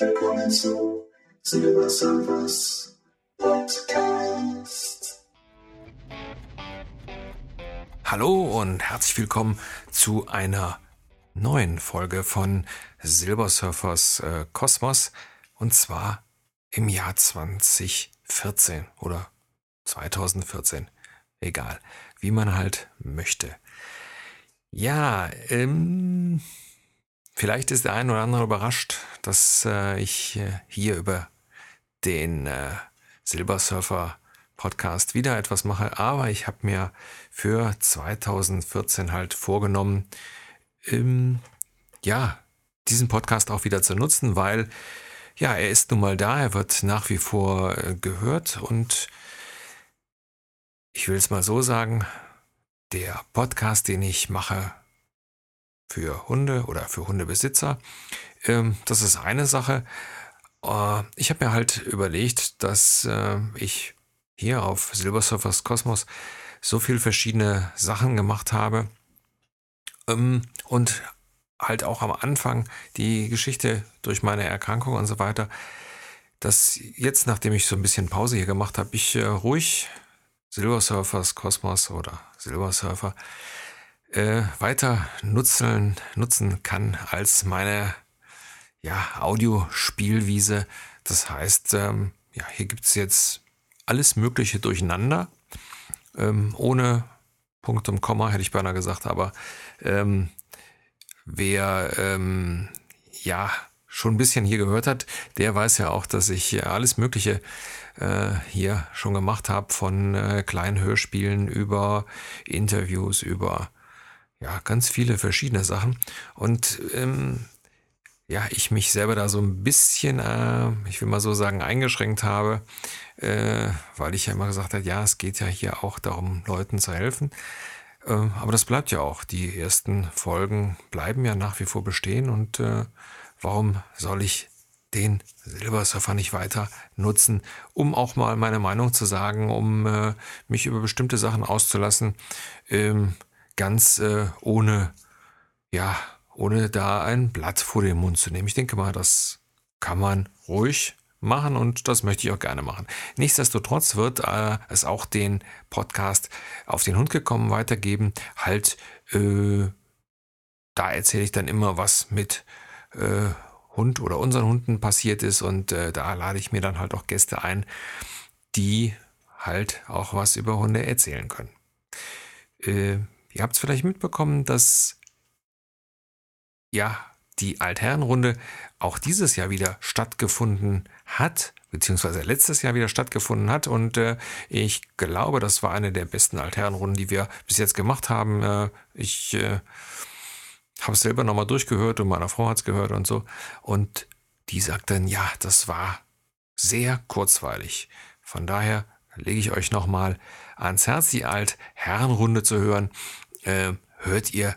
willkommen zu Silver Surfers Podcast. Hallo und herzlich willkommen zu einer neuen Folge von Silver Surfers äh, Kosmos und zwar im Jahr 2014 oder 2014. Egal, wie man halt möchte. Ja, ähm, vielleicht ist der ein oder andere überrascht, dass äh, ich äh, hier über den äh, Silbersurfer Podcast wieder etwas mache, aber ich habe mir für 2014 halt vorgenommen, ähm, ja, diesen Podcast auch wieder zu nutzen, weil ja, er ist nun mal da, er wird nach wie vor äh, gehört und ich will es mal so sagen, der Podcast, den ich mache für Hunde oder für Hundebesitzer, ähm, das ist eine Sache. Äh, ich habe mir halt überlegt, dass äh, ich hier auf Silver Surfers Kosmos so viel verschiedene Sachen gemacht habe ähm, und halt auch am Anfang die Geschichte durch meine Erkrankung und so weiter, dass jetzt, nachdem ich so ein bisschen Pause hier gemacht habe, ich äh, ruhig Silver Surfers Kosmos oder Silver Surfer äh, weiter nutzen, nutzen kann als meine ja, Audiospielwiese. Das heißt, ähm, ja, hier gibt es jetzt alles Mögliche durcheinander, ähm, ohne Punkt und Komma, hätte ich beinahe gesagt, aber ähm, wer ähm, ja schon ein bisschen hier gehört hat, der weiß ja auch, dass ich alles Mögliche äh, hier schon gemacht habe, von äh, kleinen Hörspielen über Interviews, über ja ganz viele verschiedene Sachen. Und ähm, ja, ich mich selber da so ein bisschen, äh, ich will mal so sagen, eingeschränkt habe, äh, weil ich ja immer gesagt habe, ja, es geht ja hier auch darum, Leuten zu helfen. Äh, aber das bleibt ja auch. Die ersten Folgen bleiben ja nach wie vor bestehen und äh, warum soll ich den Silbersurfer nicht weiter nutzen, um auch mal meine Meinung zu sagen, um äh, mich über bestimmte Sachen auszulassen, ähm, ganz äh, ohne, ja, ohne da ein Blatt vor den Mund zu nehmen. Ich denke mal, das kann man ruhig machen und das möchte ich auch gerne machen. Nichtsdestotrotz wird äh, es auch den Podcast auf den Hund gekommen weitergeben. Halt, äh, da erzähle ich dann immer, was mit äh, Hund oder unseren Hunden passiert ist und äh, da lade ich mir dann halt auch Gäste ein, die halt auch was über Hunde erzählen können. Ihr habt es vielleicht mitbekommen, dass ja die Altherrenrunde auch dieses Jahr wieder stattgefunden hat, beziehungsweise letztes Jahr wieder stattgefunden hat. Und äh, ich glaube, das war eine der besten Altherrenrunden, die wir bis jetzt gemacht haben. Äh, ich äh, habe es selber nochmal durchgehört und meine Frau hat es gehört und so. Und die sagt dann, ja, das war sehr kurzweilig. Von daher lege ich euch nochmal ans Herz, die Alt-Herrenrunde zu hören. Äh, hört ihr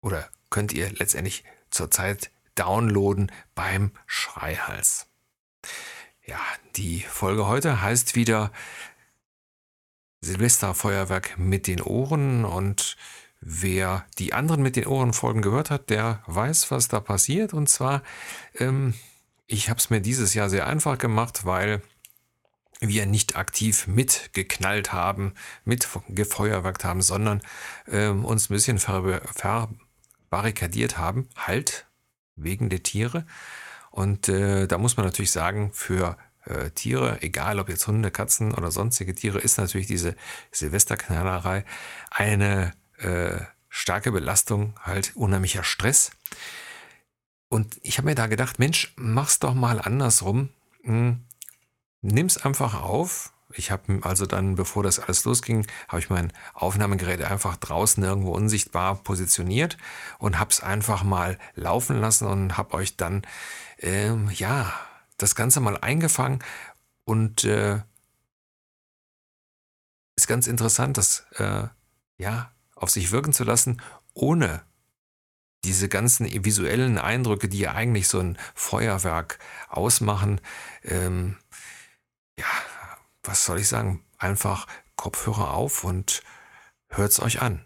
oder könnt ihr letztendlich zurzeit downloaden beim Schreihals. Ja, die Folge heute heißt wieder Silvesterfeuerwerk mit den Ohren und wer die anderen mit den Ohren Folgen gehört hat, der weiß, was da passiert. Und zwar, ähm, ich habe es mir dieses Jahr sehr einfach gemacht, weil wir nicht aktiv mitgeknallt haben, mitgefeuerwerkt haben, sondern ähm, uns ein bisschen ver verbarrikadiert haben, halt wegen der Tiere. Und äh, da muss man natürlich sagen, für äh, Tiere, egal ob jetzt Hunde, Katzen oder sonstige Tiere, ist natürlich diese Silvesterknallerei eine äh, starke Belastung, halt unheimlicher Stress. Und ich habe mir da gedacht, Mensch, mach's doch mal andersrum. Hm, nimm's einfach auf. Ich habe also dann, bevor das alles losging, habe ich mein Aufnahmegerät einfach draußen irgendwo unsichtbar positioniert und habe es einfach mal laufen lassen und habe euch dann, ähm, ja, das Ganze mal eingefangen und äh, ist ganz interessant, dass, äh, ja, auf sich wirken zu lassen, ohne diese ganzen visuellen Eindrücke, die ja eigentlich so ein Feuerwerk ausmachen. Ähm, ja, was soll ich sagen? Einfach Kopfhörer auf und hört's euch an.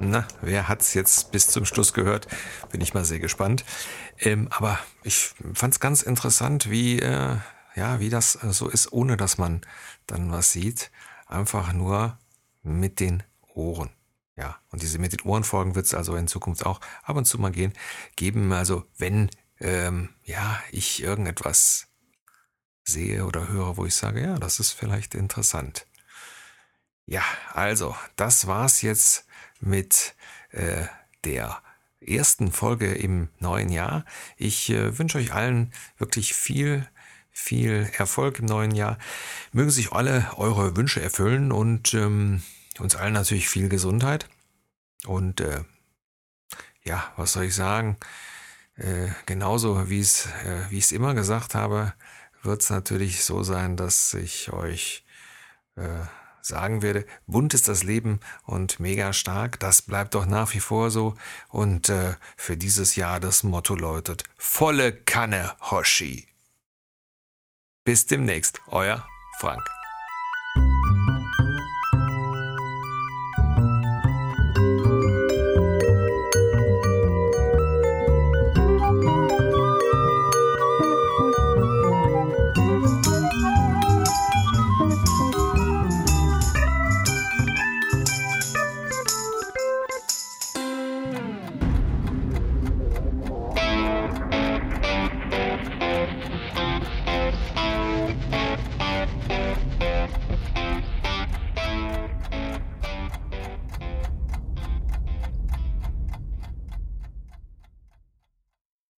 Na, wer hat's jetzt bis zum Schluss gehört? Bin ich mal sehr gespannt. Ähm, aber ich fand's ganz interessant, wie, äh, ja, wie das so ist, ohne dass man dann was sieht. Einfach nur mit den Ohren. Ja, und diese mit den Ohren folgen wird es also in Zukunft auch ab und zu mal gehen, geben. Also wenn ähm, ja ich irgendetwas sehe oder höre, wo ich sage, ja, das ist vielleicht interessant. Ja, also das war's jetzt mit äh, der ersten Folge im neuen Jahr. Ich äh, wünsche euch allen wirklich viel viel Erfolg im neuen Jahr. Mögen sich alle eure Wünsche erfüllen und ähm, uns allen natürlich viel Gesundheit. Und äh, ja, was soll ich sagen? Äh, genauso wie es äh, wie ich es immer gesagt habe, wird es natürlich so sein, dass ich euch äh, sagen werde, bunt ist das Leben und mega stark. Das bleibt doch nach wie vor so. Und äh, für dieses Jahr das Motto lautet volle Kanne Hoshi. Bis demnächst, euer Frank.